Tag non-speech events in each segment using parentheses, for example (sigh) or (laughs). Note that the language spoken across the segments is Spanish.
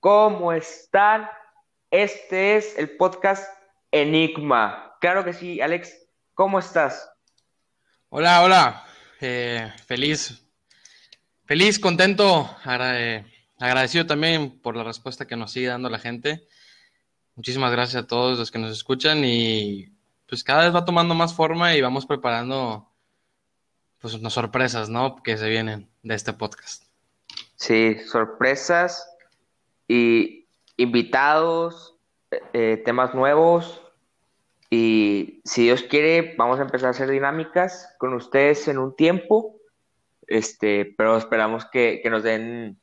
¿Cómo están? Este es el podcast Enigma. Claro que sí, Alex, ¿cómo estás? Hola, hola. Eh, feliz, feliz, contento, agra- agradecido también por la respuesta que nos sigue dando la gente. Muchísimas gracias a todos los que nos escuchan y pues cada vez va tomando más forma y vamos preparando pues unas sorpresas, ¿no? Que se vienen de este podcast. Sí, sorpresas y invitados, eh, temas nuevos. Y si Dios quiere, vamos a empezar a hacer dinámicas con ustedes en un tiempo. Este, pero esperamos que, que nos den,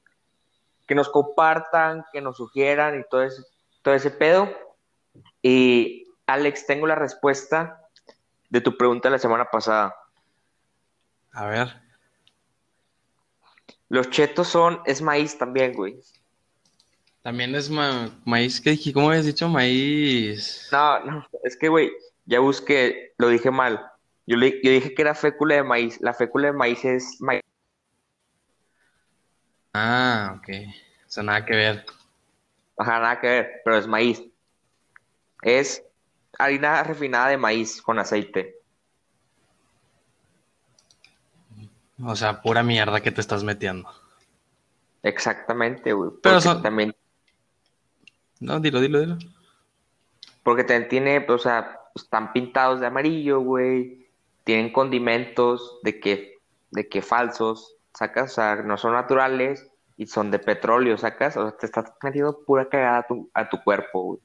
que nos compartan, que nos sugieran y todo ese, todo ese pedo. Y Alex, tengo la respuesta de tu pregunta de la semana pasada. A ver, Los chetos son, es maíz también, güey. también es ma- maíz, ¿qué dije? ¿Cómo habías dicho? Maíz. No, no, es que, güey, ya busqué, lo dije mal. Yo, le- yo dije que era fécula de maíz. La fécula de maíz es maíz. Ah, ok. Eso nada que ver. Ajá, nada que ver, pero es maíz. Es harina refinada de maíz con aceite. O sea, pura mierda que te estás metiendo. Exactamente, güey. Pero son- también, No, dilo, dilo, dilo. porque también tiene, o sea, están pintados de amarillo, güey. Tienen condimentos de que, de que falsos, sacas, o sea, no son naturales y son de petróleo, sacas. O sea, te estás metiendo pura cagada a tu, a tu cuerpo, güey.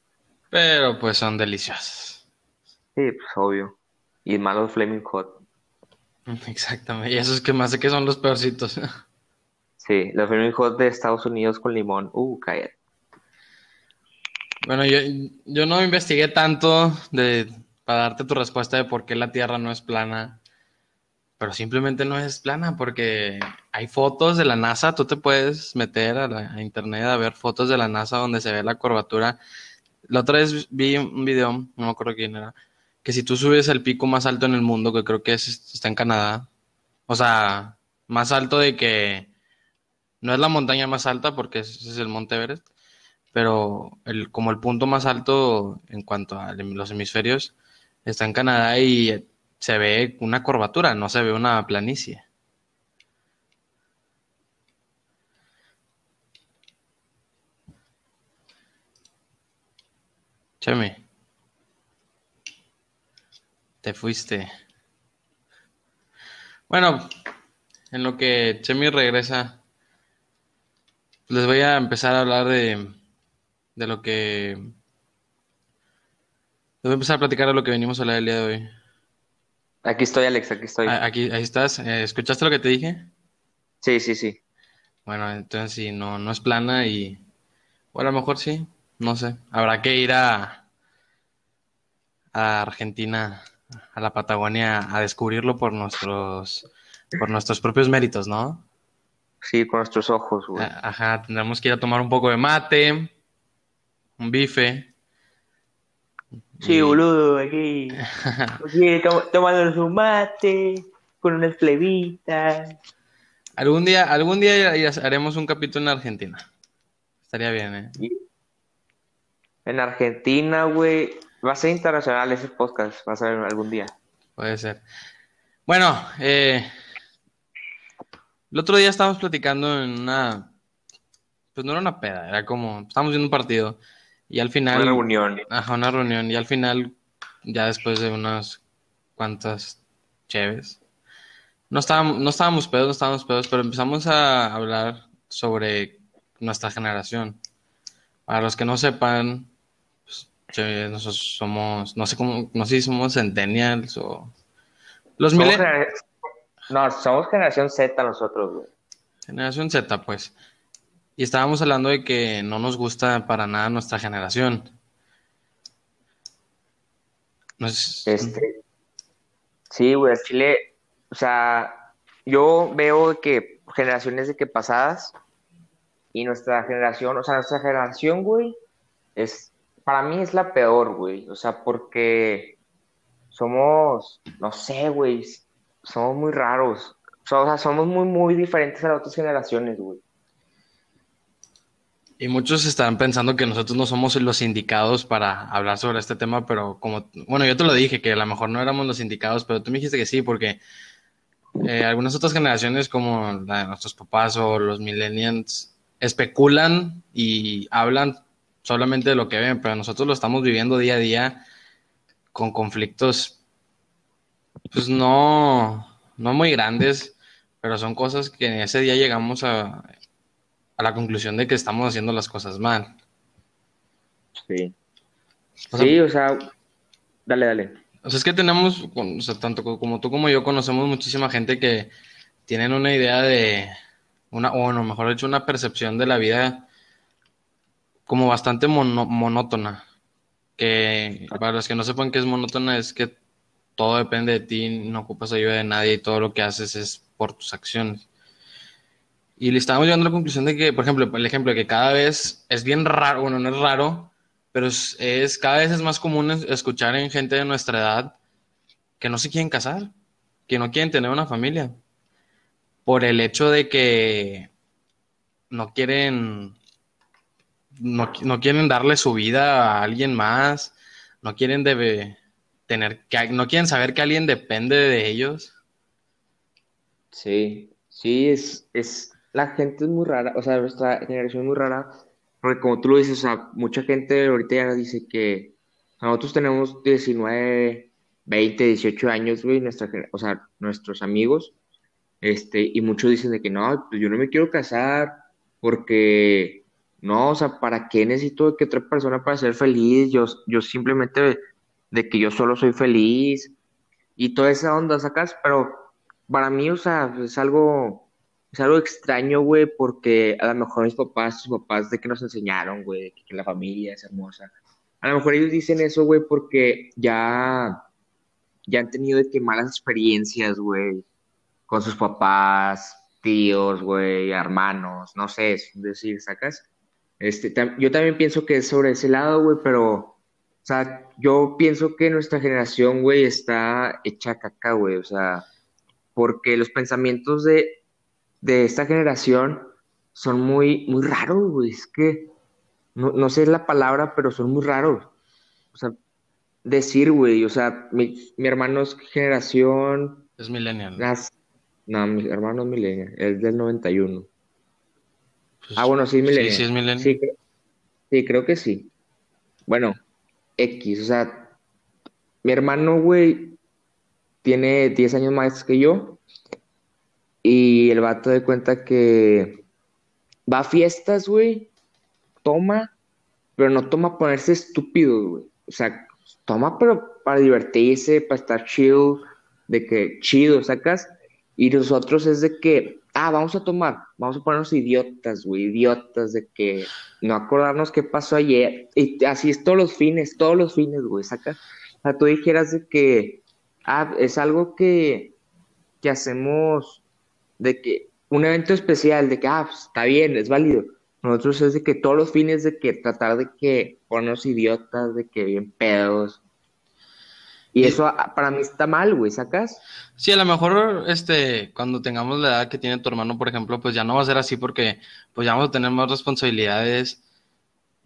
Pero pues son deliciosas. Sí, pues obvio. Y más los Flaming Hot. (laughs) Exactamente. Y esos que más sé que son los peorcitos. (laughs) Sí, los Flaming Hot de Estados Unidos con limón. Uh, cállate. Bueno, yo, yo no investigué tanto de, para darte tu respuesta de por qué la Tierra no es plana. Pero simplemente no es plana porque hay fotos de la NASA. Tú te puedes meter a, la, a internet a ver fotos de la NASA donde se ve la curvatura. La otra vez vi un video, no me acuerdo quién era, que si tú subes el pico más alto en el mundo, que creo que es, está en Canadá, o sea, más alto de que no es la montaña más alta porque ese es el Monte Everest, pero el, como el punto más alto en cuanto a los hemisferios está en Canadá y se ve una curvatura, no se ve una planicie. Te fuiste. Bueno, en lo que Chemi regresa, les voy a empezar a hablar de, de lo que... Les voy a empezar a platicar de lo que venimos a hablar el día de hoy. Aquí estoy, Alex, aquí estoy. Ah, Aquí, ahí estás. Eh, ¿Escuchaste lo que te dije? Sí, sí, sí. Bueno, entonces sí, no, no es plana y... Bueno, a lo mejor sí, no sé. Habrá que ir a, a Argentina, a la Patagonia, a descubrirlo por nuestros, por nuestros propios méritos, ¿no? Sí, con nuestros ojos, güey. A- Ajá, tendremos que ir a tomar un poco de mate, un bife. Sí, y- boludo, aquí. (laughs) Aquí to- tomándonos un mate, con unas plebitas. Algún día, algún día ya- ya haremos un capítulo en Argentina. Estaría bien, ¿eh? En Argentina, güey. Va a ser internacional ese podcast, va a ser algún día. Puede ser. Bueno, eh, el otro día estábamos platicando en una, pues no era una peda, era como, estábamos viendo un partido y al final, Una reunión. ajá, una reunión y al final, ya después de unas cuantas cheves, no estábamos, no estábamos pedos, no estábamos pedos, pero empezamos a hablar sobre nuestra generación. Para los que no sepan, che, nosotros somos, no sé cómo, no sé si somos centennials o los Somos genera- No, somos generación Z nosotros, güey. Generación Z, pues. Y estábamos hablando de que no nos gusta para nada nuestra generación. No es- Este, sí, güey, Chile, o sea, yo veo que generaciones de que pasadas y nuestra generación, o sea, nuestra generación, güey, es, para mí es la peor, güey, o sea, porque somos, no sé, güey, somos muy raros, o sea, somos muy, muy diferentes a las otras generaciones, güey. Y muchos estarán pensando que nosotros no somos los indicados para hablar sobre este tema, pero como, bueno, yo te lo dije, que a lo mejor no éramos los indicados, pero tú me dijiste que sí, porque eh, algunas otras generaciones como la de nuestros papás o los millennials especulan y hablan solamente de lo que ven, pero nosotros lo estamos viviendo día a día con conflictos, pues no, no muy grandes, pero son cosas que en ese día llegamos a, a la conclusión de que estamos haciendo las cosas mal. Sí. sí, o sea, dale, dale. O sea, es que tenemos, o sea, tanto como tú como yo conocemos muchísima gente que tienen una idea de, una, o bueno, mejor dicho, una percepción de la vida como bastante monótona. Que para los que no sepan qué es monótona es que todo depende de ti, no ocupas ayuda de nadie y todo lo que haces es por tus acciones. Y le estábamos llegando a la conclusión de que, por ejemplo, el ejemplo de que cada vez es bien raro, bueno, no es raro, pero es, es cada vez es más común escuchar en gente de nuestra edad que no se quieren casar, que no quieren tener una familia, por el hecho de que no quieren, no, no quieren darle su vida a alguien más, no quieren debe, tener, que, no quieren saber que alguien depende de ellos. Sí, sí, es, es, la gente es muy rara, o sea, nuestra generación es muy rara, porque como tú lo dices, o sea, mucha gente ahorita ya dice que nosotros tenemos 19, 20, 18 años, güey, nuestra, o sea, nuestros amigos, este, y muchos dicen de que no, pues yo no me quiero casar porque, no, o sea, ¿para qué necesito que otra persona para ser feliz? Yo, yo simplemente de que yo solo soy feliz y toda esa onda sacas, pero para mí, o sea, es algo es algo extraño, güey, porque a lo mejor mis papás, sus papás de que nos enseñaron, güey, que, la familia es hermosa. A lo mejor ellos dicen eso, güey, porque ya, ya han tenido de que malas experiencias, güey, con sus papás, tíos, güey, hermanos, no sé, es decir, sacas. Este, yo también pienso que es sobre ese lado, güey, pero, o sea, yo pienso que nuestra generación, güey, está hecha caca, güey, o sea, porque los pensamientos de, de esta generación son muy, muy raros, güey. Es que no, no sé la palabra, pero son muy raros. O sea, decir, güey, o sea, mi, hermano es generación. Es millennial. no, mi hermano es millennial, es del 91. Pues, ah, bueno, sí es millennial. Sí, sí es millennial. Sí, sí, creo que sí. Bueno, X, o sea, mi hermano, güey, tiene 10 años más que yo y el vato de cuenta que va a fiestas, güey, toma, pero no toma ponerse estúpido, güey. O sea, toma pero para divertirse, para estar chill, de que chido, sacas. Y nosotros es de que, ah, vamos a tomar, vamos a ponernos idiotas, güey, idiotas, de que no acordarnos qué pasó ayer. Y así es todos los fines, todos los fines, güey, sacas. O sea, tú dijeras de que, ah, es algo que, que hacemos de que un evento especial, de que, ah, pues, está bien, es válido. Nosotros es de que todos los fines de que tratar de que ponernos idiotas, de que bien pedos. Y eso para mí está mal, güey, ¿sacas? Sí, a lo mejor este, cuando tengamos la edad que tiene tu hermano, por ejemplo, pues ya no va a ser así porque pues ya vamos a tener más responsabilidades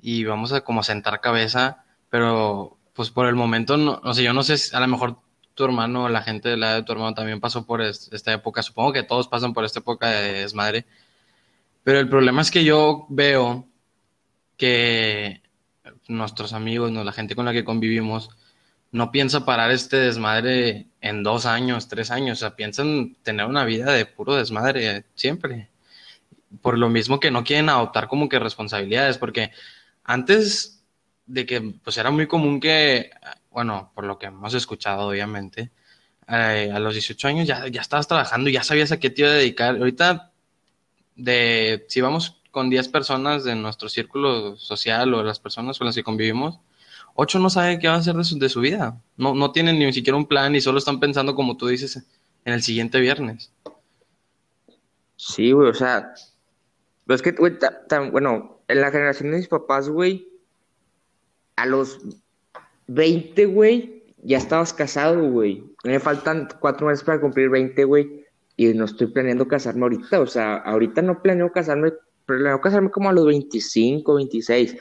y vamos a como sentar cabeza, pero pues por el momento, no, o sea, yo no sé, a lo mejor tu hermano, la gente de la edad de tu hermano también pasó por esta época. Supongo que todos pasan por esta época de desmadre. Pero el problema es que yo veo que nuestros amigos, ¿no? la gente con la que convivimos, no piensa parar este desmadre en dos años, tres años. O sea, piensan tener una vida de puro desmadre siempre. Por lo mismo que no quieren adoptar como que responsabilidades, porque antes de que pues era muy común que bueno, por lo que hemos escuchado, obviamente, eh, a los 18 años ya, ya estabas trabajando, ya sabías a qué te iba a dedicar. Ahorita, de, si vamos con 10 personas de nuestro círculo social o las personas con las que convivimos, 8 no saben qué van a hacer de su, de su vida. No, no tienen ni siquiera un plan y solo están pensando, como tú dices, en el siguiente viernes. Sí, güey, o sea, es que, güey, bueno, en la generación de mis papás, güey, a los 20, güey, ya estabas casado, güey. Me faltan cuatro meses para cumplir 20, güey. y no estoy planeando casarme ahorita, o sea, ahorita no planeo casarme, planeo casarme como a los 25, 26.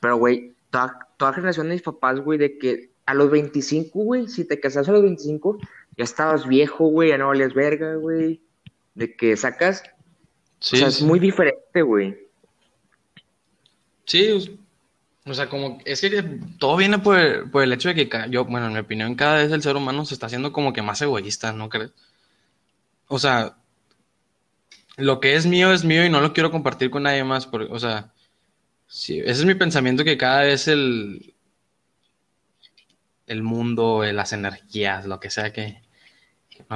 Pero, güey, toda, toda generación de mis papás, güey, de que a los 25, güey, si te casas a los 25, ya estabas viejo, güey, ya no valías verga, güey. De que sacas. Sí, o sea, es muy diferente, güey. Sí, o sea, como es que todo viene por el, por el hecho de que yo, bueno, en mi opinión, cada vez el ser humano se está haciendo como que más egoísta, ¿no crees? O sea, lo que es mío es mío y no lo quiero compartir con nadie más, porque, o sea, sí, ese es mi pensamiento que cada vez el, el mundo, las energías, lo que sea que,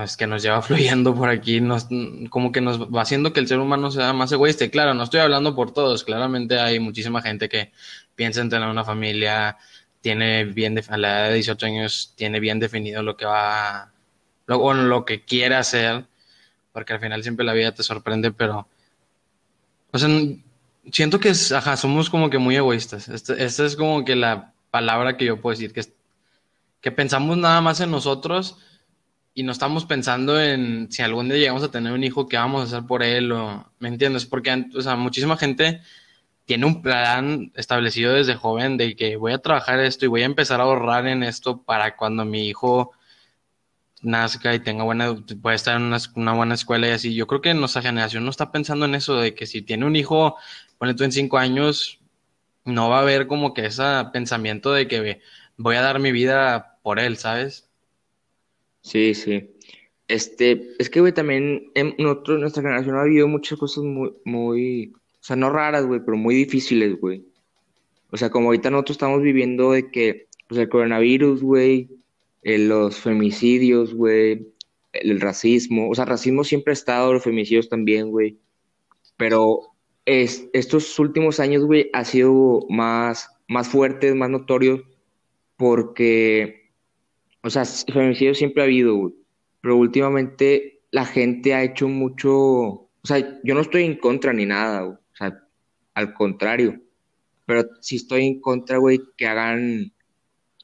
es que nos lleva (laughs) fluyendo por aquí, nos, como que nos va haciendo que el ser humano sea más egoísta. Claro, no estoy hablando por todos, claramente hay muchísima gente que piensa en tener una familia, tiene bien, a la edad de 18 años, tiene bien definido lo que va, lo, lo que quiere hacer, porque al final siempre la vida te sorprende, pero, o sea, siento que ajá, somos como que muy egoístas. Esta este es como que la palabra que yo puedo decir, que, que pensamos nada más en nosotros y no estamos pensando en si algún día llegamos a tener un hijo, qué vamos a hacer por él, o, ¿me entiendes? Porque, o sea, muchísima gente tiene un plan establecido desde joven de que voy a trabajar esto y voy a empezar a ahorrar en esto para cuando mi hijo nazca y tenga buena, pueda estar en una, buena escuela y así. Yo creo que nuestra generación no está pensando en eso, de que si tiene un hijo, pone tú en cinco años, no va a haber como que ese pensamiento de que voy a dar mi vida por él, ¿sabes? Sí, sí. Este, es que, güey, también en nosotros, nuestra generación ha vivido muchas cosas muy, muy, o sea, no raras, güey, pero muy difíciles, güey. O sea, como ahorita nosotros estamos viviendo de que, pues, el coronavirus, güey, eh, los femicidios, güey, el, racismo, o sea, racismo siempre ha estado, los femicidios también, güey. Pero es, estos últimos años, güey, ha sido más, más fuertes, más notorios, porque o sea, feminicidio siempre ha habido, güey. Pero últimamente la gente ha hecho mucho. O sea, yo no estoy en contra ni nada, güey. O sea, al contrario. Pero sí estoy en contra, güey, que hagan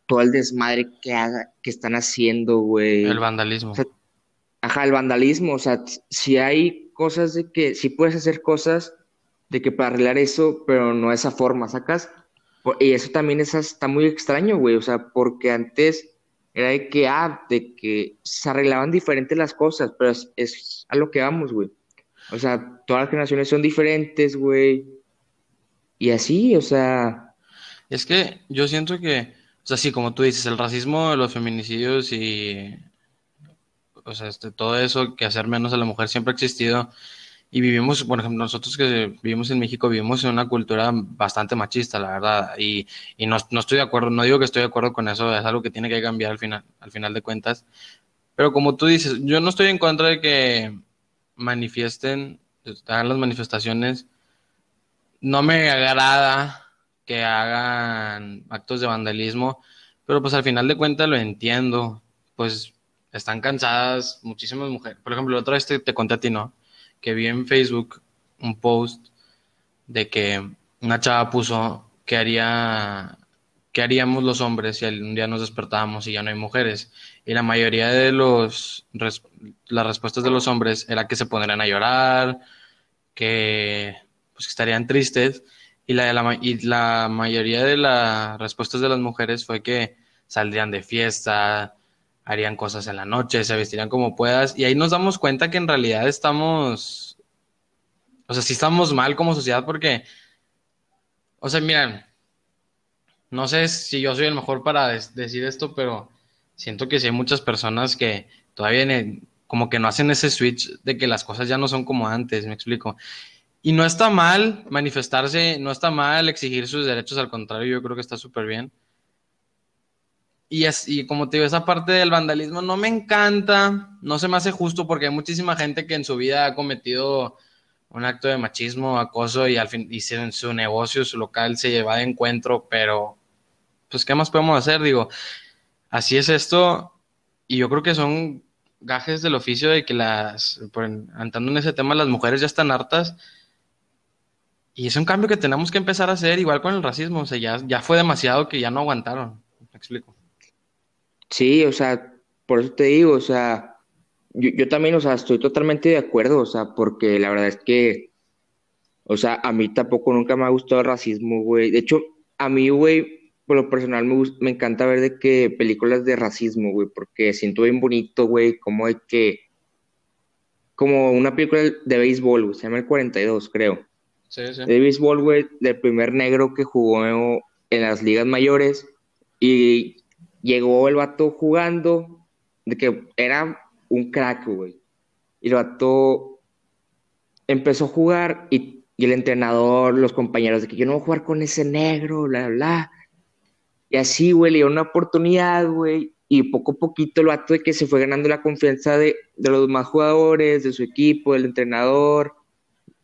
todo el desmadre que haga, que están haciendo, güey. El vandalismo. ajá, el vandalismo. O sea, si hay cosas de que, si puedes hacer cosas de que para arreglar eso, pero no de esa forma, ¿sacas? Y eso también es, está muy extraño, güey. O sea, porque antes era de que, ah, de que se arreglaban diferentes las cosas, pero es, a lo que vamos, güey. O sea, todas las generaciones son diferentes, güey. Y así, o sea. Es que yo siento que, o sea, sí, como tú dices, el racismo, los feminicidios y. O sea, este, todo eso que hacer menos a la mujer siempre ha existido. Y vivimos, por ejemplo, nosotros que vivimos en México, vivimos en una cultura bastante machista, la verdad. Y, y no, no, estoy de acuerdo, no digo que estoy de acuerdo con eso, es algo que tiene que cambiar al final, al final de cuentas. Pero como tú dices, yo no estoy en contra de que manifiesten, hagan las manifestaciones. No me agrada que hagan actos de vandalismo, pero pues al final de cuentas lo entiendo. Pues están cansadas muchísimas mujeres. Por ejemplo, la otra vez te conté a ti, ¿no? Que vi en Facebook un post de que una chava puso que haría qué haríamos los hombres si un día nos despertábamos y ya no hay mujeres y la mayoría de los las respuestas de los hombres era que se pondrían a llorar que pues estarían tristes. Y la, la, y la mayoría de las respuestas de las mujeres fue que saldrían de fiesta harían cosas en la noche, se vestirían como puedas, y ahí nos damos cuenta que en realidad estamos, o sea, sí estamos mal como sociedad porque, o sea, miren, no sé si yo soy el mejor para decir esto, pero siento que sí hay muchas personas que todavía como que no hacen ese switch de que las cosas ya no son como antes, me explico. Y no está mal manifestarse, no está mal exigir sus derechos, al contrario, yo creo que está súper bien y, es, y como te digo, esa parte del vandalismo no me encanta, no se me hace justo porque hay muchísima gente que en su vida ha cometido un acto de machismo, acoso y al fin y en su negocio, su local se lleva de encuentro, pero pues qué más podemos hacer, digo, así es esto y yo creo que son gajes del oficio de que las, por, andando en ese tema, las mujeres ya están hartas y es un cambio que tenemos que empezar a hacer igual con el racismo, o sea, ya, ya fue demasiado que ya no aguantaron, me explico. Sí, o sea, por eso te digo, o sea, yo, yo también, o sea, estoy totalmente de acuerdo, o sea, porque la verdad es que, o sea, a mí tampoco nunca me ha gustado el racismo, güey. De hecho, a mí, güey, por lo personal me, gus- me encanta ver de que películas de racismo, güey, porque siento bien bonito, güey, como de que, como una película de béisbol, güey, se llama El 42, creo. Sí, sí. De béisbol, güey, del primer negro que jugó en las ligas mayores y llegó el vato jugando, de que era un crack, güey. Y el vato empezó a jugar y, el entrenador, los compañeros, de que yo no voy a jugar con ese negro, bla, bla, bla. Y así, güey, le dio una oportunidad, güey. Y poco a poquito el vato de que se fue ganando la confianza de, de los demás jugadores, de su equipo, del entrenador,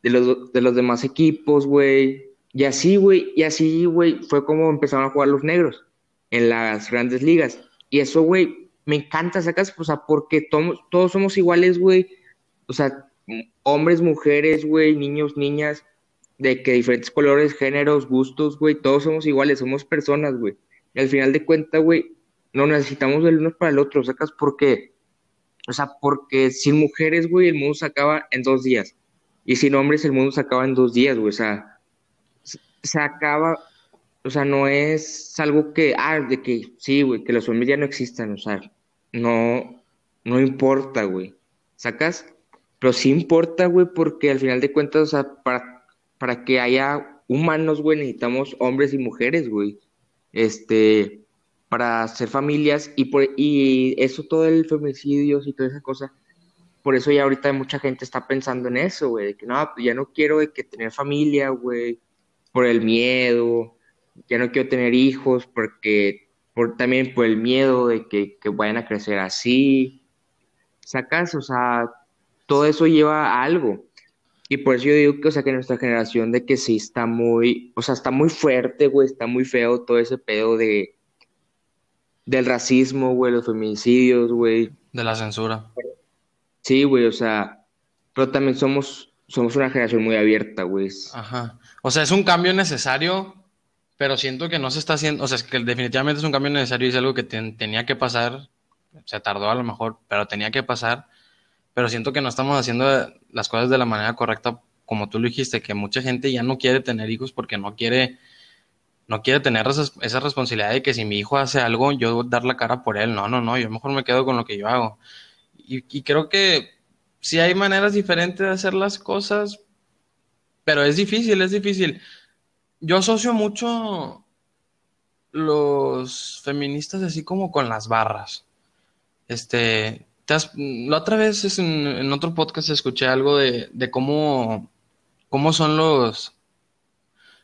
de los, de los demás equipos, güey. Y así, güey, y así, güey, fue como empezaron a jugar los negros en las grandes ligas. Y eso, güey, me encanta, sacas, o sea, porque todos, todos somos iguales, güey. O sea, hombres, mujeres, güey, niños, niñas, de que diferentes colores, géneros, gustos, güey, todos somos iguales, somos personas, güey. Y al final de cuentas, güey, no necesitamos del uno para el otro, sacas, porque, o sea, porque sin mujeres, güey, el mundo se acaba en dos días. Y sin hombres, el mundo se acaba en dos días, güey, o sea, se, se acaba, o sea, no es algo que, ah, de que sí, güey, que los hombres ya no existan, o sea, no, no importa, güey, sacas, pero sí importa, güey, porque al final de cuentas, o sea, para, para que haya humanos, güey, necesitamos hombres y mujeres, güey, este, para hacer familias y, por, y eso, todo el femicidio y toda esa cosa, por eso ya ahorita mucha gente está pensando en eso, güey, de que no, ya no quiero de que tener familia, güey, por el miedo, ya no quiero tener hijos porque por, también por el miedo de que, que vayan a crecer así, sacas, o sea, todo eso lleva a algo. Y por eso yo digo que, o sea, que nuestra generación de que sí está muy, o sea, está muy fuerte, güey, está muy feo todo ese pedo de, del racismo, güey, los feminicidios, güey. De la censura. Sí, güey, o sea, pero también somos, somos una generación muy abierta, güey. Ajá. O sea, es un cambio necesario, pero siento que no se está haciendo, o sea, es que definitivamente es un cambio necesario y es algo que ten- tenía que pasar, se tardó a lo mejor, pero tenía que pasar, pero siento que no estamos haciendo las cosas de la manera correcta, como tú lo dijiste, que mucha gente ya no quiere tener hijos porque no quiere, no quiere tener esa, esa responsabilidad de que si mi hijo hace algo, yo dar la cara por él. No, no, no, yo mejor me quedo con lo que yo hago. Y, y creo que sí hay maneras diferentes de hacer las cosas, pero es difícil, es difícil. Yo asocio mucho los feministas así como con las barras. Este, te has- la otra vez es en, en otro podcast escuché algo de, de cómo, cómo son los,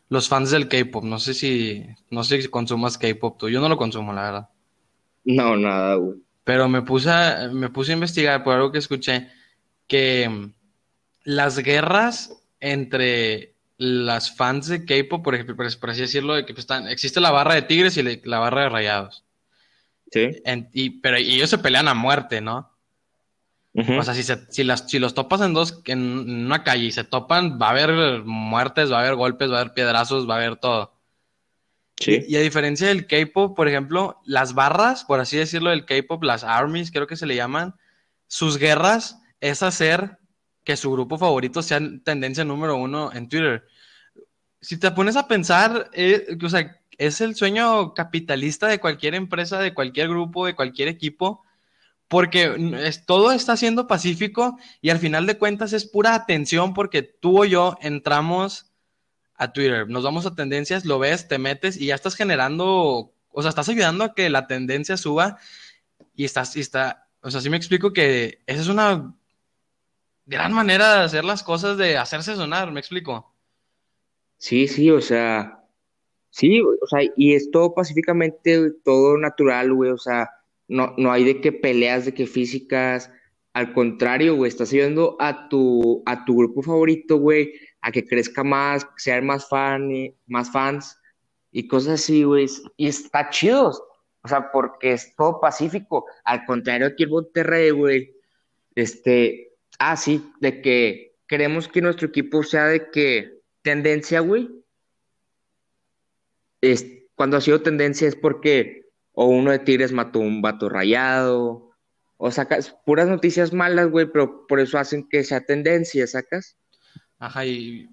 los fans del K-pop. No sé si, no sé si consumas K-pop tú. Yo no lo consumo, la verdad. No, nada, güey. Pero me puse a, me puse a investigar por algo que escuché, que las guerras entre las fans de K-pop, por ejemplo, por, así decirlo, de que pues, están, existe la barra de Tigres y la barra de Rayados. Sí. En- y, pero y ellos se pelean a muerte, ¿no? O sea, si, se- si, las, si los topas en dos, en una calle y se topan, va a haber muertes, va a haber golpes, va a haber piedrazos, va a haber todo. Sí. Y a diferencia del K-pop, por ejemplo, las barras, por así decirlo, del K-pop, las armies, creo que se le llaman, sus guerras es hacer que su grupo favorito sea tendencia número uno en Twitter. Si te pones a pensar, eh, o sea, es el sueño capitalista de cualquier empresa, de cualquier grupo, de cualquier equipo, porque es, todo está siendo pacífico y al final de cuentas es pura atención porque tú o yo entramos a Twitter, nos vamos a tendencias, lo ves, te metes y ya estás generando, o sea, estás ayudando a que la tendencia suba y estás, y está, o sea, sí me explico que esa es una gran manera de hacer las cosas, de hacerse sonar, me explico. Sí, sí, o sea, sí, o sea, y es todo pacíficamente, todo natural, güey, o sea, no, no hay de que peleas, de que físicas, al contrario, güey, estás ayudando a tu, a tu grupo favorito, güey, a que crezca más, que sean más fan, y- más fans y cosas así, güey, y está chido, o sea, porque es todo pacífico, al contrario aquí en Monterrey, güey, este, ah, sí, de que queremos que nuestro equipo sea de que tendencia, güey, es, cuando ha sido tendencia es porque o uno de Tigres mató un vato rayado, O sacas puras noticias malas, güey, pero por eso hacen que sea tendencia, ¿sacas? Ajá, y,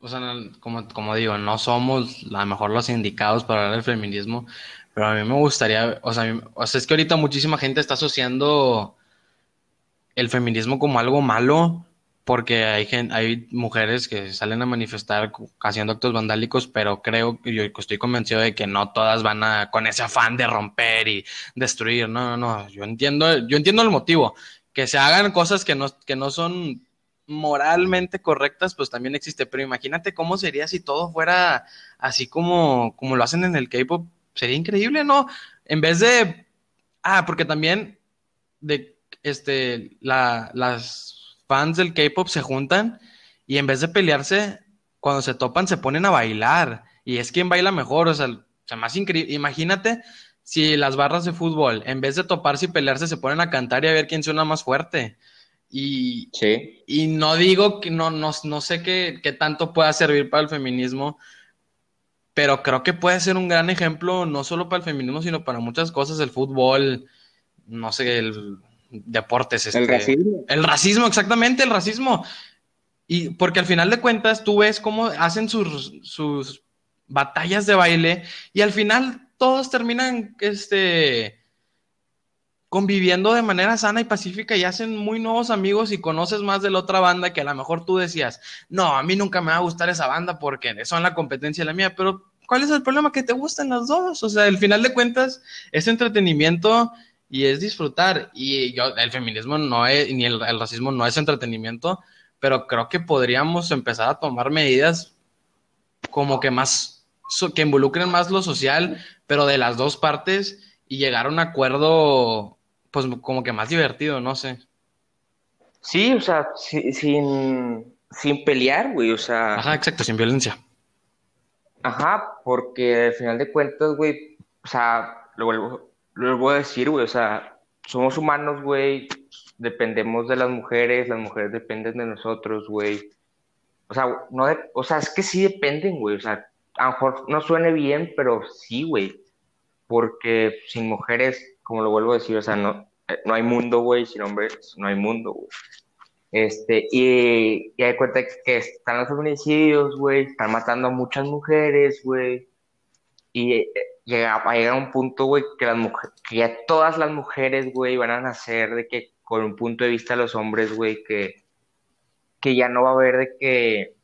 o sea, como, como digo, no somos a lo mejor los indicados para hablar del feminismo, pero a mí me gustaría, o sea, o sea, es que ahorita muchísima gente está asociando el feminismo como algo malo, porque hay, hay mujeres que salen a manifestar haciendo actos vandálicos, pero creo que yo estoy convencido de que no todas van a con ese afán de romper y destruir. No, no, no. Yo entiendo, yo entiendo el motivo. Que se hagan cosas que no, que no son moralmente correctas, pues también existe. Pero imagínate cómo sería si todo fuera así como, como lo hacen en el K-pop. Sería increíble, ¿no? En vez de. Ah, porque también de este la, las fans del K-pop se juntan y en vez de pelearse, cuando se topan se ponen a bailar. Y es quien baila mejor, o sea, o más increíble. Imagínate si las barras de fútbol, en vez de toparse y pelearse, se ponen a cantar y a ver quién suena más fuerte. Y, y no digo que no, no, no sé qué, qué tanto pueda servir para el feminismo, pero creo que puede ser un gran ejemplo, no solo para el feminismo, sino para muchas cosas, el fútbol, no sé, el, deportes. Este, el racismo. El racismo, exactamente, el racismo. Y porque al final de cuentas tú ves cómo hacen sus, sus batallas de baile y al final todos terminan este, conviviendo de manera sana y pacífica y hacen muy nuevos amigos y conoces más de la otra banda que a lo mejor tú decías, no, a mí nunca me va a gustar esa banda porque son la competencia de la mía, pero ¿cuál es el problema? Que te gustan las dos. O sea, al final de cuentas es entretenimiento y es disfrutar. Y yo, el feminismo no es, ni el, racismo no es entretenimiento, pero creo que podríamos empezar a tomar medidas como que más, que involucren más lo social, pero de las dos partes y llegar a un acuerdo, pues como que más divertido, no sé. Sí, o sea, sin, sin pelear, güey, o sea. Ajá, exacto, sin violencia. Ajá, porque al final de cuentas, güey, o sea, lo vuelvo, lo voy a decir, güey, o sea, somos humanos, güey, dependemos de las mujeres, las mujeres dependen de nosotros, güey. O sea, no o sea, es que sí dependen, güey, o sea, a lo mejor no suene bien, pero sí, güey, porque sin mujeres, como lo vuelvo a decir, o sea, no, eh, no hay mundo, güey, sin hombres no hay mundo, güey. Este, y, y hay cuenta que están los feminicidios, güey, están matando a muchas mujeres, güey. Y eh, llega, a llegar un punto, güey, que, las mujeres, que ya todas las mujeres, güey, van a nacer de que con un punto de vista de los hombres, güey, que, que ya no va a haber de que,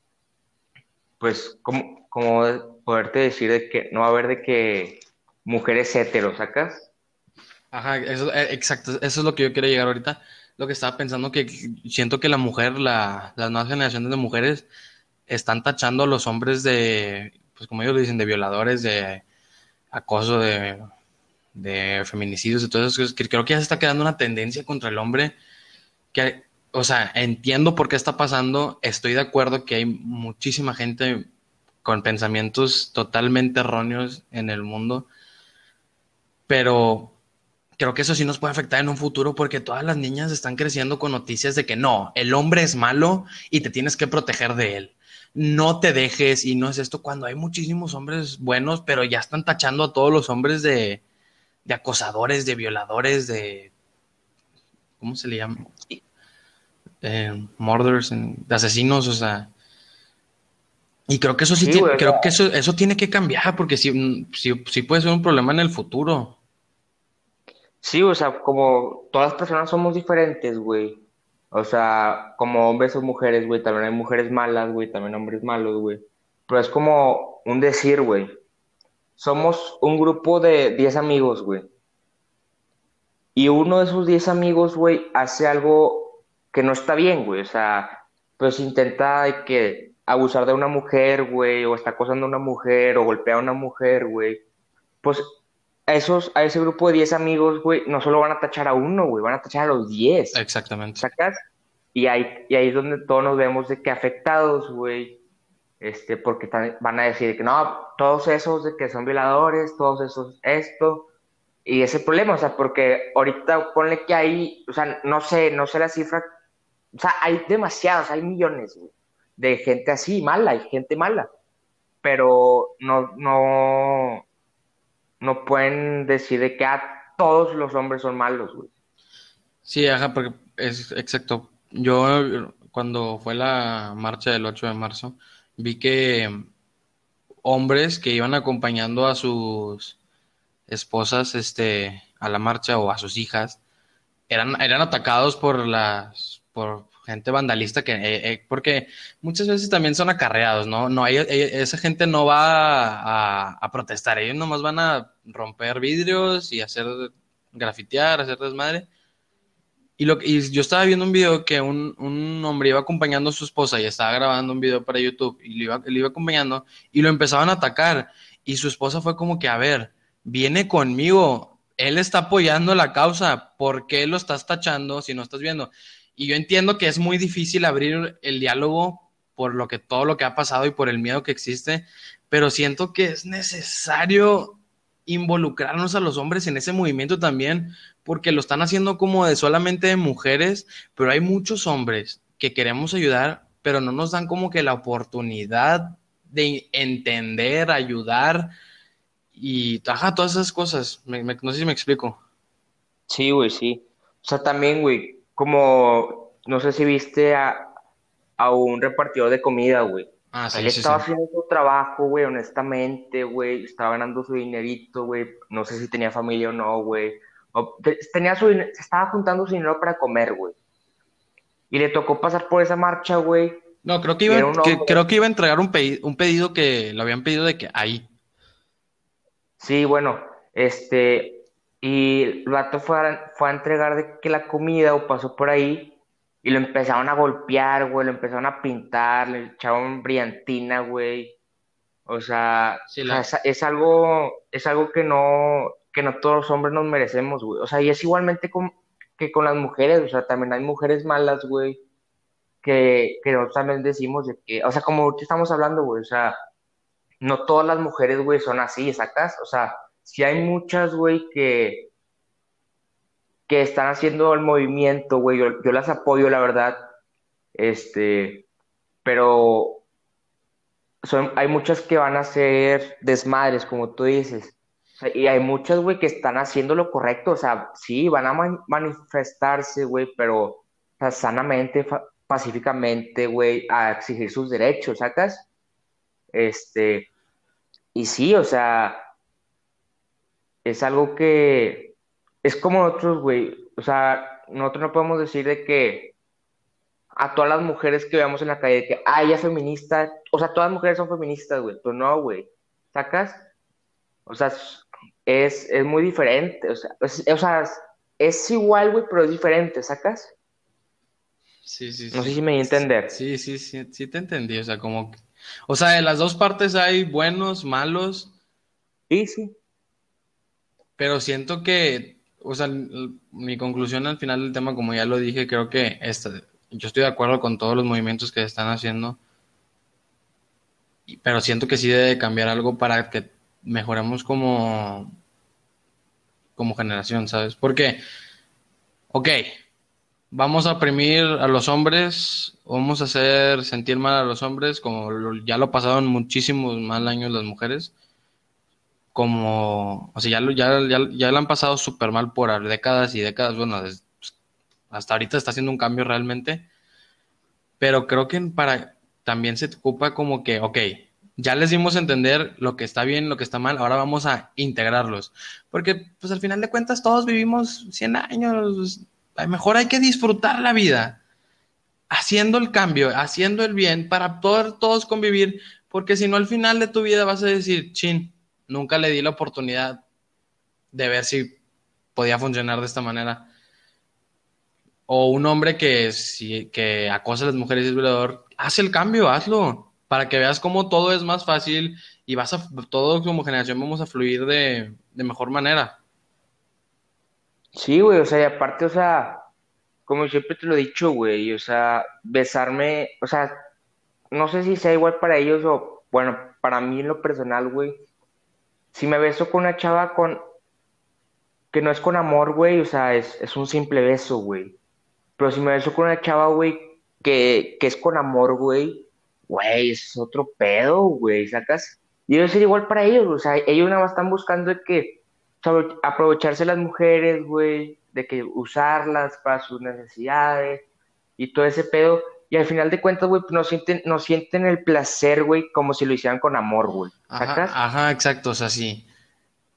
pues, como, como poderte decir de que no va a haber de que mujeres heteros, ¿sacas? Ajá, eso, eh, exacto, eso es lo que yo quería llegar ahorita. Lo que estaba pensando que siento que la mujer, la, las nuevas generaciones de mujeres están tachando a los hombres de, pues como ellos dicen, de violadores, de acoso, de, de feminicidios y todo eso, que creo que ya se está quedando una tendencia contra el hombre que, o sea, entiendo por qué está pasando, estoy de acuerdo que hay muchísima gente con pensamientos totalmente erróneos en el mundo, pero creo que eso sí nos puede afectar en un futuro porque todas las niñas están creciendo con noticias de que no, el hombre es malo y te tienes que proteger de él no te dejes y no es esto cuando hay muchísimos hombres buenos, pero ya están tachando a todos los hombres de, acosadores, de violadores, de... ¿Cómo se le llama? Eh, murders, de asesinos, o sea... Y creo que eso sí, tiene, creo que eso, eso tiene que cambiar porque sí, sí, sí puede ser un problema en el futuro. Sí, o sea, como todas las personas somos diferentes, güey. O sea, como hombres o mujeres, güey, también hay mujeres malas, güey, también hombres malos, güey. Pero es como un decir, güey. Somos un grupo de 10 amigos, güey. Y uno de esos 10 amigos, güey, hace algo que no está bien, güey. O sea, pues intenta que abusar de una mujer, güey, o está acosando a una mujer, o golpea a una mujer, güey. Pues a, esos, a ese grupo de 10 amigos, güey, no solo van a tachar a uno, güey, van a tachar a los 10. Exactamente. ¿Sacas? Y ahí, y ahí es donde todos nos vemos de que afectados, güey, este, porque van a decir que no, todos esos de que son violadores, todos esos esto, y ese problema, o sea, porque ahorita ponle que hay, o sea, no sé, no sé la cifra, o sea, hay demasiados, hay millones, güey, de gente así, mala, hay gente mala, pero no, no, no pueden decir de que a ah, todos los hombres son malos, güey. Sí, ajá, porque es exacto. Yo cuando fue la marcha del 8 de marzo, vi que hombres que iban acompañando a sus esposas este, a la marcha o a sus hijas eran, eran atacados por las por gente vandalista que eh, eh, porque muchas veces también son acarreados, ¿no? No hay, eh, esa gente no va a, protestar, ellos nomás van a romper vidrios y hacer grafitear, hacer desmadre. Y, lo, y yo estaba viendo un video que un, un, hombre iba acompañando a su esposa y estaba grabando un video para YouTube y le iba, le iba acompañando y lo empezaban a atacar. Y su esposa fue como que, a ver, viene conmigo, él está apoyando la causa, ¿por qué lo estás tachando si no estás viendo? Y yo entiendo que es muy difícil abrir el diálogo por lo que todo lo que ha pasado y por el miedo que existe, pero siento que es necesario involucrarnos a los hombres en ese movimiento también, porque lo están haciendo como de solamente de mujeres, pero hay muchos hombres que queremos ayudar, pero no nos dan como que la oportunidad de entender, ayudar y ajá, todas esas cosas. no sé si me explico. Sí, güey, sí. O sea, también, güey, como no sé si viste a, a un repartidor de comida, güey. Ah, sí, Él sí, estaba sí. haciendo su trabajo, güey, honestamente, güey. Estaba ganando su dinerito, güey. No sé si tenía familia o no, güey. Tenía su se estaba juntando su dinero para comer, güey. Y le tocó pasar por esa marcha, güey. No, creo que iba, que, creo que iba a entregar un, pedi- un pedido que lo habían pedido de que ahí. Sí, bueno, este, y el vato fue a, fue a entregar de que la comida o pasó por ahí y lo empezaron a golpear, güey, lo empezaron a pintar, le echaron brillantina, güey. O sea, Sí, la, es, es algo, es algo que no, que no todos los hombres nos merecemos, güey. O sea, y es igualmente con, que con las mujeres, o sea, también hay mujeres malas, güey, que, que nosotros también decimos de que, o sea, como ahorita estamos hablando, güey, o sea, no todas las mujeres, güey, son así, ¿sacas? O sea, sí hay muchas, güey, que, que están haciendo el movimiento, güey, yo, yo las apoyo, la verdad, este, pero son, hay muchas que van a ser desmadres, como tú dices. O sea, y hay muchas, güey, que están haciendo lo correcto. O sea, sí, van a man- manifestarse, güey, pero sanamente, pacíficamente, güey, a exigir sus derechos, ¿sacas? Este, y sí, o sea, es algo que es como nosotros, güey. O sea, nosotros no podemos decir de que a todas las mujeres que veamos en la calle, de que, ah, ella es feminista, o sea, todas las mujeres son feministas, güey, pues no, güey, ¿sacas? O sea, es, es muy diferente, o sea, es, o sea, es igual, güey, pero es diferente, ¿sacas? sí, sí, No sé sí. si me di a entender. Sí, sí, sí, sí te entendí. O sea, como o sea, de las dos partes hay buenos, malos, Sí, sí. Pero siento que, o sea, mi conclusión al final del tema, como ya lo dije, creo que esta, yo estoy de acuerdo con todos los movimientos que están haciendo, pero siento que sí debe cambiar algo para que mejoremos como, como generación, ¿sabes? Porque, ok, vamos a oprimir a los hombres, vamos a hacer sentir mal a los hombres, como ya lo pasaron muchísimos mal años las mujeres, como, o sea, ya lo, ya, ya, ya han pasado súper mal por décadas y décadas, bueno, des- hasta ahorita está haciendo un cambio realmente, pero creo que para, también se ocupa como que, ok, ya les dimos a entender lo que está bien, lo que está mal, ahora vamos a integrarlos, porque pues al final de cuentas todos vivimos 100 años, a lo mejor hay que disfrutar la vida, haciendo el cambio, haciendo el bien para poder todos convivir, porque si no al final de tu vida vas a decir, chin, nunca le di la oportunidad de ver si podía funcionar de esta manera. O un hombre que, si, que acosa a las mujeres y es violador, haz el cambio, hazlo, para que veas cómo todo es más fácil y vas a, todos como generación vamos a fluir de, de mejor manera. Sí, güey, o sea, y aparte, o sea, como siempre te lo he dicho, güey, o sea, besarme, o sea, no sé si sea igual para ellos o, bueno, para mí en lo personal, güey, si me beso con una chava con, que no es con amor, güey, o sea, es, es un simple beso, güey. Pero si me beso con una chava, güey, que, que es con amor, güey, güey, es otro pedo, güey, ¿sacas? Y debe ser igual para ellos, o sea, ellos nada más están buscando de que, aprovecharse las mujeres, güey, de que usarlas para sus necesidades y todo ese pedo. Y al final de cuentas, güey, no sienten, no sienten el placer, güey, como si lo hicieran con amor, güey. Ajá, ajá, exacto. O sea, sí.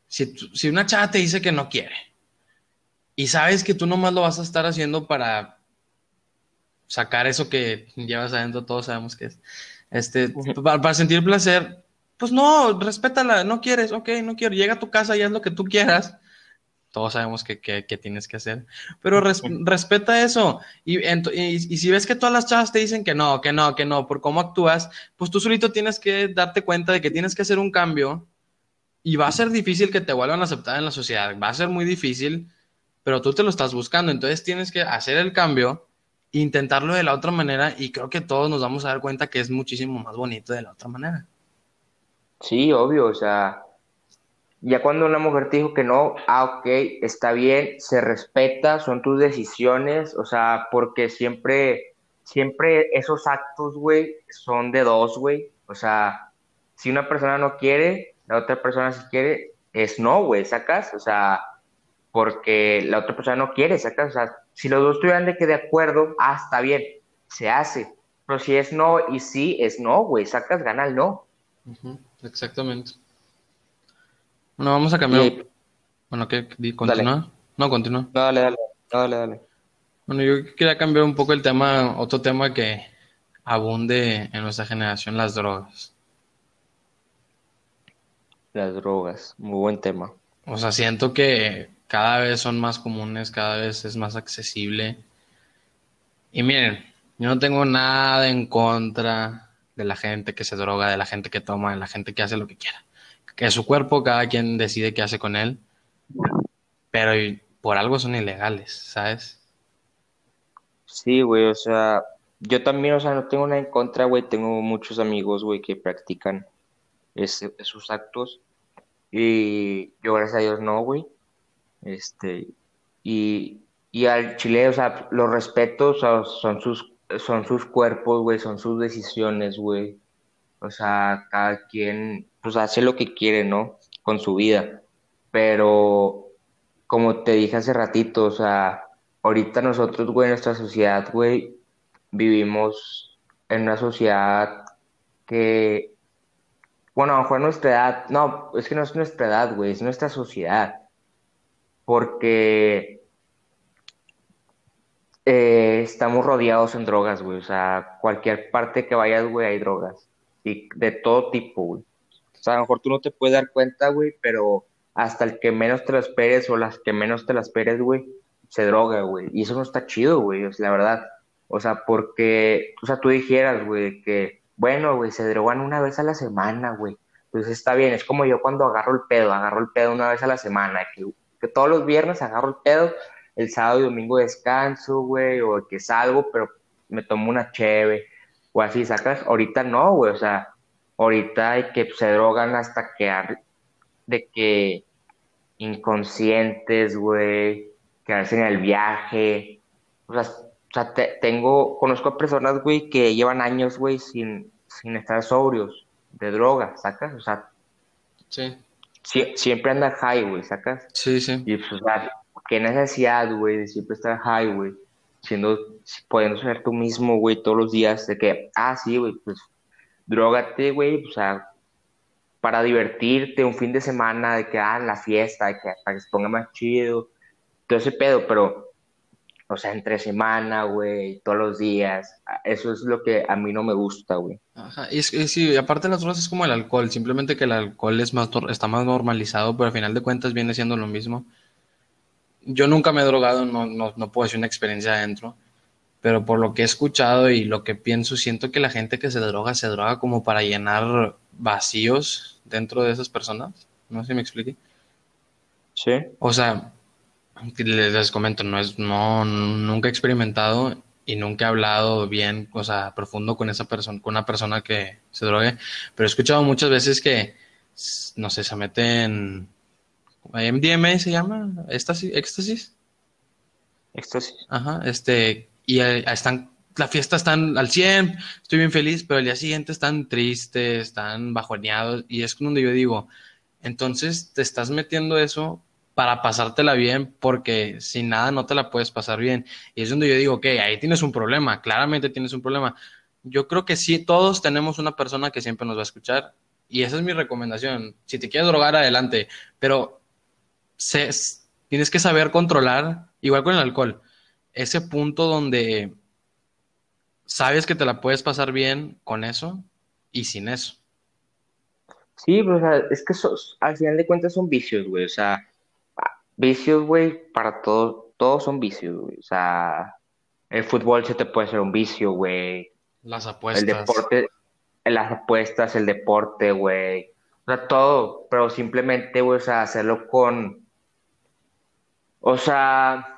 Si, si una chava te dice que no quiere y sabes que tú nomás lo vas a estar haciendo para sacar eso que llevas adentro, todos sabemos que es. Este, para, sentir placer, pues no, respétala, no quieres, ok, no quiero, llega a tu casa y haz lo que tú quieras. Todos sabemos que, tienes que hacer, pero (laughs) respeta eso. Y, y, si ves que todas las chavas te dicen que no, que no, que no, por cómo actúas, pues tú solito tienes que darte cuenta de que tienes que hacer un cambio y va a ser difícil que te vuelvan a aceptar en la sociedad, va a ser muy difícil pero tú te lo estás buscando, entonces tienes que hacer el cambio, intentarlo de la otra manera y creo que todos nos vamos a dar cuenta que es muchísimo más bonito de la otra manera. Sí, obvio, o sea, ya cuando una mujer te dijo que no, ah, ok, está bien, se respeta, son tus decisiones, o sea, porque siempre, siempre esos actos, güey, son de dos, güey, o sea, si una persona no quiere, la otra persona si quiere, es no, güey, sacas, o sea, porque la otra persona no quiere, ¿sacas? O sea, si los dos estuvieran de que de acuerdo, ah, está bien, se hace. Pero si es no y sí, es no, güey, sacas, gana el no. Exactamente. Bueno, vamos a cambiar. Bueno, ¿qué? ¿Continúa? No, continúa. Dale, dale, dale, dale. Bueno, yo quería cambiar un poco el tema, otro tema que abunde en nuestra generación, las drogas. Las drogas, muy buen tema. O sea, siento que cada vez son más comunes, cada vez es más accesible. Y miren, yo no tengo nada en contra de la gente que se droga, de la gente que toma, de la gente que hace lo que quiera. Que su cuerpo, cada quien decide qué hace con él. Pero por algo son ilegales, ¿sabes? Sí, güey, o sea, yo también, o sea, no tengo nada en contra, güey. Tengo muchos amigos, güey, que practican esos actos. Y yo, gracias a Dios, no, güey. Este, y, al Chile, o sea, los respetos son sus, son sus cuerpos, güey, son sus decisiones, güey. O sea, cada quien, pues hace lo que quiere, ¿no? Con su vida. Pero, como te dije hace ratito, o sea, ahorita nosotros, güey, en nuestra sociedad, güey, vivimos en una sociedad que, bueno, a lo mejor nuestra edad, no, es que no es nuestra edad, güey, es nuestra sociedad porque eh, estamos rodeados en drogas, güey. O sea, cualquier parte que vayas, güey, hay drogas. Y de todo tipo, güey. O sea, a lo mejor tú no te puedes dar cuenta, güey, pero hasta el que menos te lo esperes o las que menos te las esperes, güey, se droga, güey. Y eso no está chido, güey, o sea, la verdad. O sea, porque, o sea, tú dijeras, güey, que, bueno, güey, se drogan una vez a la semana, güey. Pues está bien, es como yo cuando agarro el pedo, agarro el pedo una vez a la semana, que que todos los viernes agarro el pedo, el sábado y domingo descanso, güey, o que salgo, pero me tomo una cheve, o así, sacas, ahorita no, güey, o sea, ahorita hay que se drogan hasta quedar de que inconscientes, güey, quedarse en el viaje, o sea, o sea tengo, conozco a personas, güey, que llevan años, güey, sin, sin estar sobrios de droga, ¿sacas? O sea, sí siempre anda high, güey, ¿sacas? Sí, sí. Y pues, qué necesidad, güey, de siempre estar high, güey, siendo, pudiendo ser tú mismo, güey, todos los días, de que, ah, sí, güey, pues, drogate, güey, o sea, para divertirte un fin de semana, de que, ah, la fiesta, de que, para que se ponga más chido, todo ese pedo, pero o sea, entre semana, güey, todos los días. Eso es lo que a mí no me gusta, güey. Ajá, y, es, sí, aparte las drogas es como el alcohol, simplemente que el alcohol es más, está más normalizado, pero al final de cuentas viene siendo lo mismo. Yo nunca me he drogado, no, no, no puedo decir una experiencia adentro, pero por lo que he escuchado y lo que pienso, siento que la gente que se droga, se droga como para llenar vacíos dentro de esas personas. No sé si me explique. Sí. O sea, les, comento, no es, no, nunca he experimentado y nunca he hablado bien, o sea, profundo con esa persona, con una persona que se drogue, pero he escuchado muchas veces que, no sé, se meten, MDMA se llama, éxtasis, éxtasis. Éxtasis. Ajá, este, y están, la fiesta están al 100, estoy bien feliz, pero el día siguiente están tristes, están bajoneados, y es donde yo digo, entonces te estás metiendo eso para pasártela bien, porque sin nada no te la puedes pasar bien. Y es donde yo digo, ok, ahí tienes un problema, claramente tienes un problema. Yo creo que sí, todos tenemos una persona que siempre nos va a escuchar y esa es mi recomendación. Si te quieres drogar, adelante, pero tienes que saber controlar, igual con el alcohol, ese punto donde sabes que te la puedes pasar bien con eso y sin eso. Sí, pues, es que al final de cuentas son vicios, güey. O sea, vicios, güey, para todos, todos son vicios, güey. O sea, el fútbol se te puede ser un vicio, güey. Las apuestas. El deporte, las apuestas, el deporte, güey. O sea, todo, pero simplemente, güey, o sea, hacerlo con. O sea,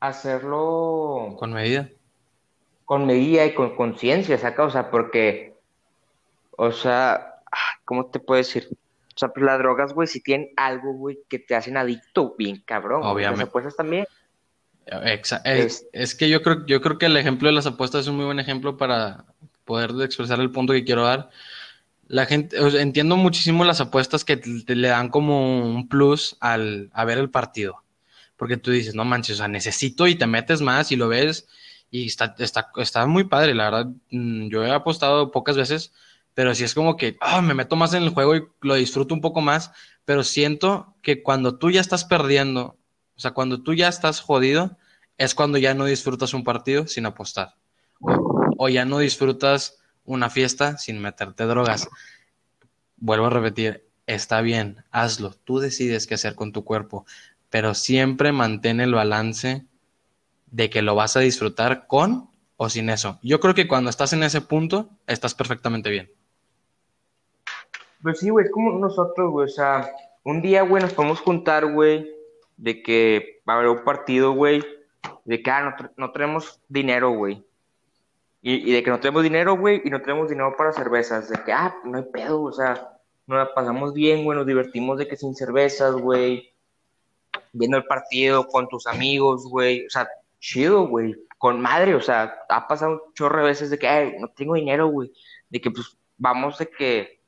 hacerlo. Con medida. Con medida y con conciencia, saca, o sea, porque. O sea, ¿cómo te puedo decir? O sea, pues las drogas, güey, si tienen algo, güey, que te hacen adicto, bien cabrón. Obviamente. Las apuestas también. Es, es, que yo creo, yo creo que el ejemplo de las apuestas es un muy buen ejemplo para poder expresar el punto que quiero dar. La gente, entiendo muchísimo las apuestas que le dan como un plus al, a ver el partido. Porque tú dices, no manches, o sea, necesito y te metes más y lo ves y está, está, está muy padre, la verdad. Mm, yo he apostado pocas veces, pero sí es como que ah, me meto más en el juego y lo disfruto un poco más, pero siento que cuando tú ya estás perdiendo, o sea, cuando tú ya estás jodido, es cuando ya no disfrutas un partido sin apostar. O, ya no disfrutas una fiesta sin meterte drogas. Vuelvo a repetir, está bien, hazlo, tú decides qué hacer con tu cuerpo, pero siempre mantén el balance de que lo vas a disfrutar con o sin eso. Yo creo que cuando estás en ese punto, estás perfectamente bien. Pues sí, güey, es como nosotros, güey, o sea, un día, güey, nos podemos juntar, güey, de que va a haber un partido, güey, de que, ah, no, no tenemos dinero, güey. Y, y, de que no tenemos dinero, güey, y no tenemos dinero para cervezas, de que, ah, no hay pedo, o sea, nos la pasamos bien, güey, nos divertimos de que sin cervezas, güey, viendo el partido con tus amigos, güey, o sea, chido, güey, con madre, o sea, ha pasado un chorro de veces de que, ay, no tengo dinero, güey, de que, pues, vamos de que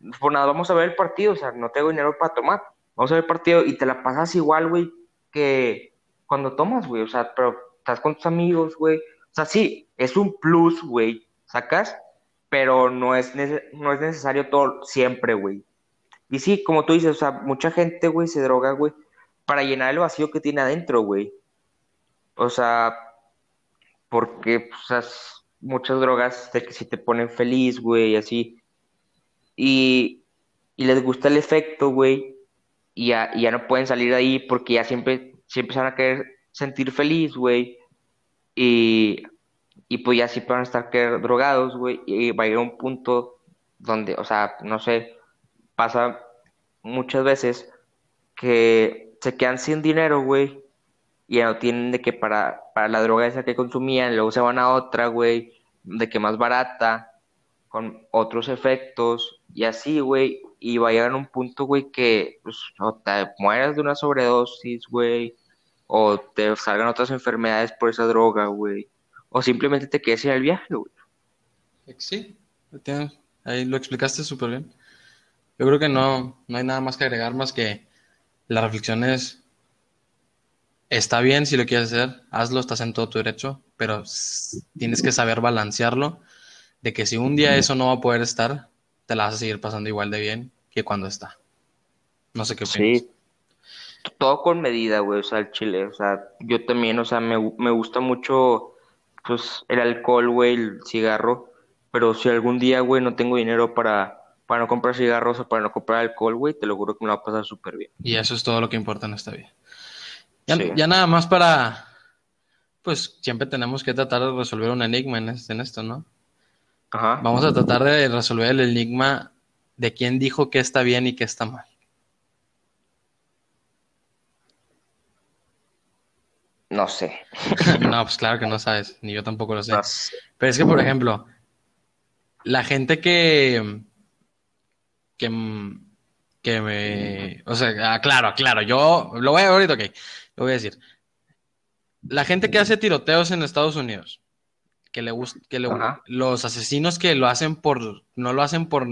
pues nada, vamos a ver el partido, o sea, no tengo dinero para tomar, vamos a ver el partido y te la pasas igual, güey, que cuando tomas, güey, o sea, pero estás con tus amigos, güey, o sea, sí, es un plus, güey, sacas, pero no es, no es necesario todo siempre, güey. Y sí, como tú dices, o sea, mucha gente, güey, se droga, güey, para llenar el vacío que tiene adentro, güey. O sea, porque, pues, muchas drogas de que si te ponen feliz, güey, así, y, les gusta el efecto, güey, y ya, no pueden salir de ahí porque ya siempre, siempre se van a querer sentir feliz, güey, y, y pues ya siempre van a estar drogados, güey, y va a llegar un punto donde, o sea, no sé, pasa muchas veces que se quedan sin dinero, güey, y ya no tienen de que para, para la droga esa que consumían, luego se van a otra, güey, de que más barata, con otros efectos y así, güey, y va a llegar a un punto, güey, que pues, o te mueras de una sobredosis, güey, o te salgan otras enfermedades por esa droga, güey, o simplemente te quedes en el viaje, güey. Sí, ahí lo explicaste súper bien. Yo creo que no, no hay nada más que agregar más que la reflexión es, está bien si lo quieres hacer, hazlo, estás en todo tu derecho, pero tienes que saber balancearlo de que si un día eso no va a poder estar, te la vas a seguir pasando igual de bien que cuando está. No sé qué opinas. Sí, todo con medida, güey, o sea, el chile, o sea, yo también, o sea, me, gusta mucho, pues, el alcohol, güey, el cigarro, pero si algún día, güey, no tengo dinero para, para no comprar cigarros o para no comprar alcohol, güey, te lo juro que me va a pasar súper bien. Y eso es todo lo que importa en esta vida. Ya, ya, nada más para, pues, siempre tenemos que tratar de resolver un enigma en, en esto, ¿no? Vamos a tratar de resolver el enigma de quién dijo qué está bien y qué está mal. No sé. (laughs) no, pues claro que no sabes, ni yo tampoco lo sé. Pero es que, por ejemplo, la gente que, que, que me, o sea, ah, claro, claro, yo lo voy a ahorita, ok, lo voy a decir. La gente que hace tiroteos en Estados Unidos, que le gusta, que le, los asesinos que lo hacen por, no lo hacen por,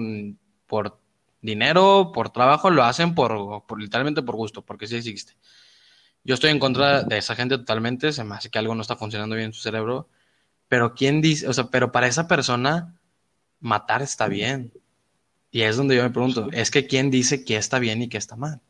por dinero, por trabajo, lo hacen por, por literalmente por gusto, porque sí existe. Yo estoy en contra de esa gente totalmente, se me hace que algo no está funcionando bien en su cerebro, pero quién dice, o sea, pero para esa persona matar está bien. Y es donde yo me pregunto, es que quién dice que está bien y que está mal.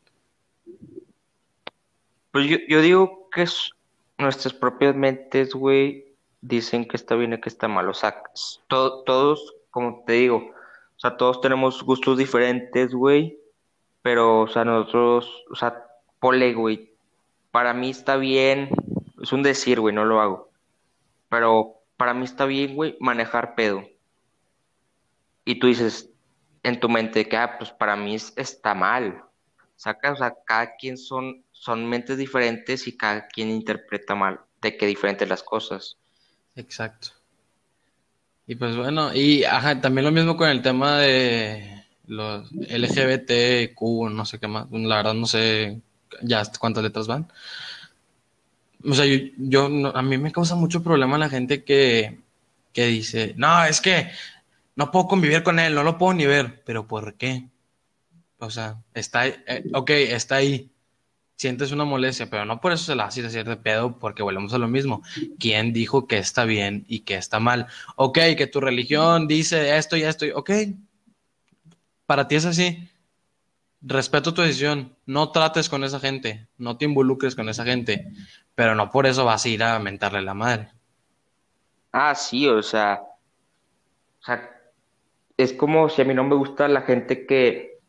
Pues yo, yo digo que es nuestras propias mentes, güey, dicen que está bien y que está mal. O sea, todos, como te digo, o sea, todos tenemos gustos diferentes, güey. Pero, o sea, nosotros, o sea, pole, güey. Para mí está bien, es un decir, güey, no lo hago. Pero para mí está bien, güey, manejar pedo. Y tú dices en tu mente que, ah, pues para mí está mal. Saca, o sea, cada quien son, son mentes diferentes y cada quien interpreta mal de qué diferentes las cosas. Exacto. Y pues bueno, y ajá, también lo mismo con el tema de los LGBTQ, no sé qué más, la verdad no sé ya cuántas letras van. O sea, yo, a mí me causa mucho problema la gente que, que dice, no, es que no puedo convivir con él, no lo puedo ni ver, pero ¿por qué? O sea, está, eh, ok, está ahí, sientes una molestia, pero no por eso se la haces decir de pedo, porque volvemos a lo mismo. ¿Quién dijo que está bien y que está mal? Ok, que tu religión dice esto y esto, ok, para ti es así. Respeto tu decisión, no trates con esa gente, no te involucres con esa gente, pero no por eso vas a ir a mentarle la madre. Ah, sí, o sea, o sea, es como si a mí no me gusta la gente que,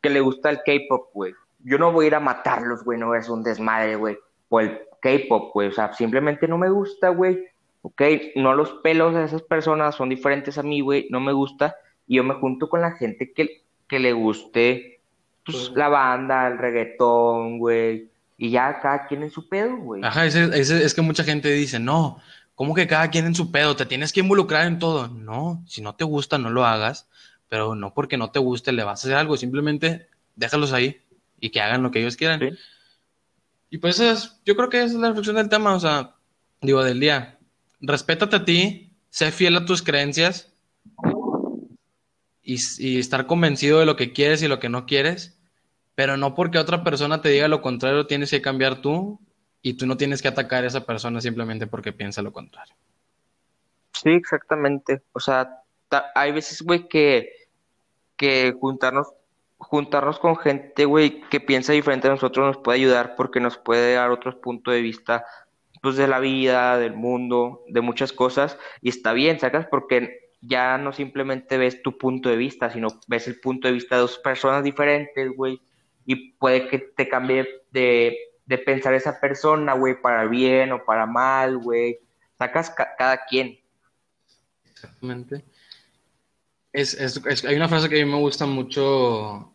que le gusta el K-pop, güey yo no voy a ir a matarlos, güey, no es un desmadre, güey, o el K-pop, güey, o sea, simplemente no me gusta, güey, ok, no los pelos de esas personas son diferentes a mí, güey, no me gusta, y yo me junto con la gente que, que le guste, pues, la banda, el reggaetón, güey, y ya cada quien en su pedo, güey. Ajá, es que mucha gente dice, no, ¿cómo que cada quien en su pedo? Te tienes que involucrar en todo. No, si no te gusta, no lo hagas, pero no porque no te guste le vas a hacer algo, simplemente déjalos ahí y que hagan lo que ellos quieran. Y pues es, yo creo que esa es la reflexión del tema, o sea, digo, del día. Respétate a ti, sé fiel a tus creencias y, y, estar convencido de lo que quieres y lo que no quieres, pero no porque otra persona te diga lo contrario, tienes que cambiar tú y tú no tienes que atacar a esa persona simplemente porque piensa lo contrario. Sí, exactamente. O sea, hay veces, güey, que, que juntarnos juntarnos con gente, güey, que piensa diferente a nosotros nos puede ayudar porque nos puede dar otros puntos de vista, pues, de la vida, del mundo, de muchas cosas. Y está bien, ¿sacas? Porque ya no simplemente ves tu punto de vista, sino ves el punto de vista de dos personas diferentes, güey. Y puede que te cambie de, de pensar esa persona, güey, para bien o para mal, güey. Sacas cada quien. Exactamente. Es, es, hay una frase que a mí me gusta mucho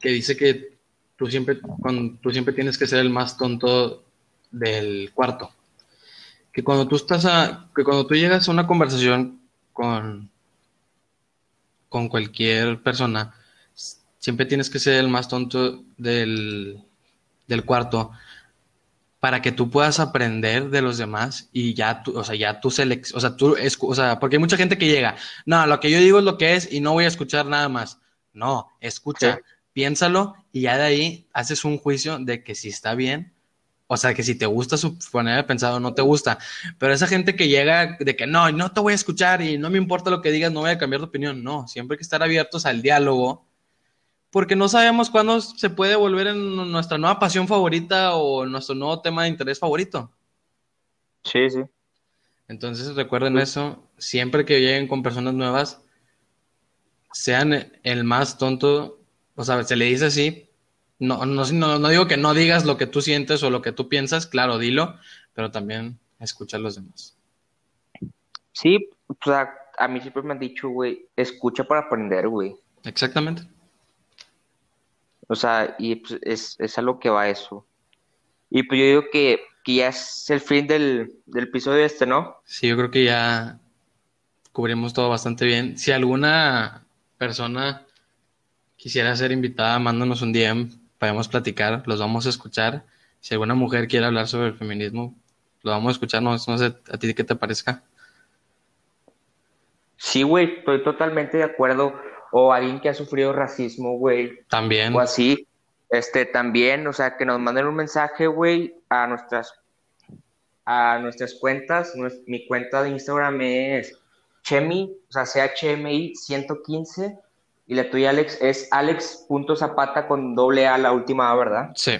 que dice que tú siempre, cuando, tú siempre tienes que ser el más tonto del cuarto. Que cuando tú estás a, que cuando tú llegas a una conversación con, con cualquier persona, siempre tienes que ser el más tonto del, del cuarto para que tú puedas aprender de los demás y ya tú, o sea, ya tú selec o sea, tú, o sea, porque hay mucha gente que llega, no, lo que yo digo es lo que es y no voy a escuchar nada más. No, escucha, piénsalo y ya de ahí haces un juicio de que si está bien, o sea, que si te gusta su manera de pensar o no te gusta. Pero esa gente que llega de que no, no te voy a escuchar y no me importa lo que digas, no voy a cambiar de opinión. No, siempre hay que estar abiertos al diálogo porque no sabemos cuándo se puede volver en nuestra nueva pasión favorita o nuestro nuevo tema de interés favorito. Sí, sí. Entonces recuerden eso, siempre que lleguen con personas nuevas, sean el más tonto, o sea, se le dice así, no, no, no, digo que no digas lo que tú sientes o lo que tú piensas, claro, dilo, pero también escucha a los demás. Sí, o sea, a mí siempre me han dicho, güey, escucha para aprender, güey. Exactamente. O sea, y pues es, es a lo que va eso. Y pues yo digo que, ya es el fin del, episodio este, ¿no? Sí, yo creo que ya cubrimos todo bastante bien. Si alguna persona quisiera ser invitada, mándanos un DM, podemos platicar, los vamos a escuchar. Si alguna mujer quiere hablar sobre el feminismo, lo vamos a escuchar, no, no sé a ti qué te parezca. Sí, güey, estoy totalmente de acuerdo. O alguien que ha sufrido racismo, güey, También. o así, este, también, o sea, que nos manden un mensaje, güey, a nuestras, a nuestras cuentas. Mi cuenta de Instagram es Chemi, o sea, CHMI 115, y la tuya, Alex, es alex.zapata con doble A la última A, ¿verdad? Sí.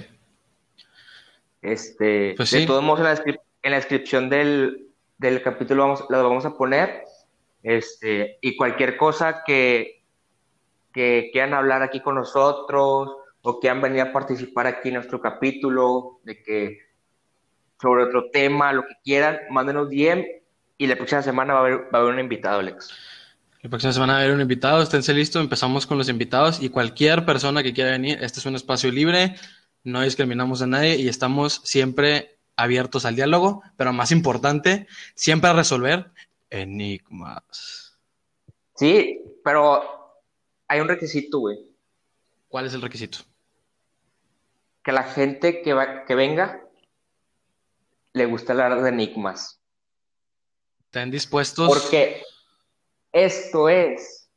Este, Pues de todos modos, en la, descrip- en la descripción del, del capítulo vamos, lo vamos a poner. Este, y cualquier cosa que, que quieran hablar aquí con nosotros o quieran venir a participar aquí en nuestro capítulo, de que sobre otro tema, lo que quieran, mándenos DM y la próxima semana va a haber, va a haber un invitado, Alex. La próxima semana va a haber un invitado, esténse listos, empezamos con los invitados y cualquier persona que quiera venir, este es un espacio libre, no discriminamos a nadie y estamos siempre abiertos al diálogo, pero más importante, siempre a resolver enigmas. Sí, pero hay un requisito, güey, ¿Cuál es el requisito? que la gente que, va- que venga le gusta hablar de enigmas. ¿Estén dispuestos? Porque esto es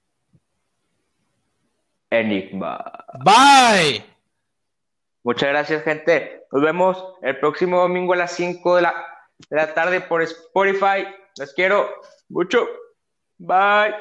Enigma. Bye. Muchas gracias, gente. Nos vemos el próximo domingo a las 5 de la, de la tarde por Spotify. Les quiero mucho. Bye.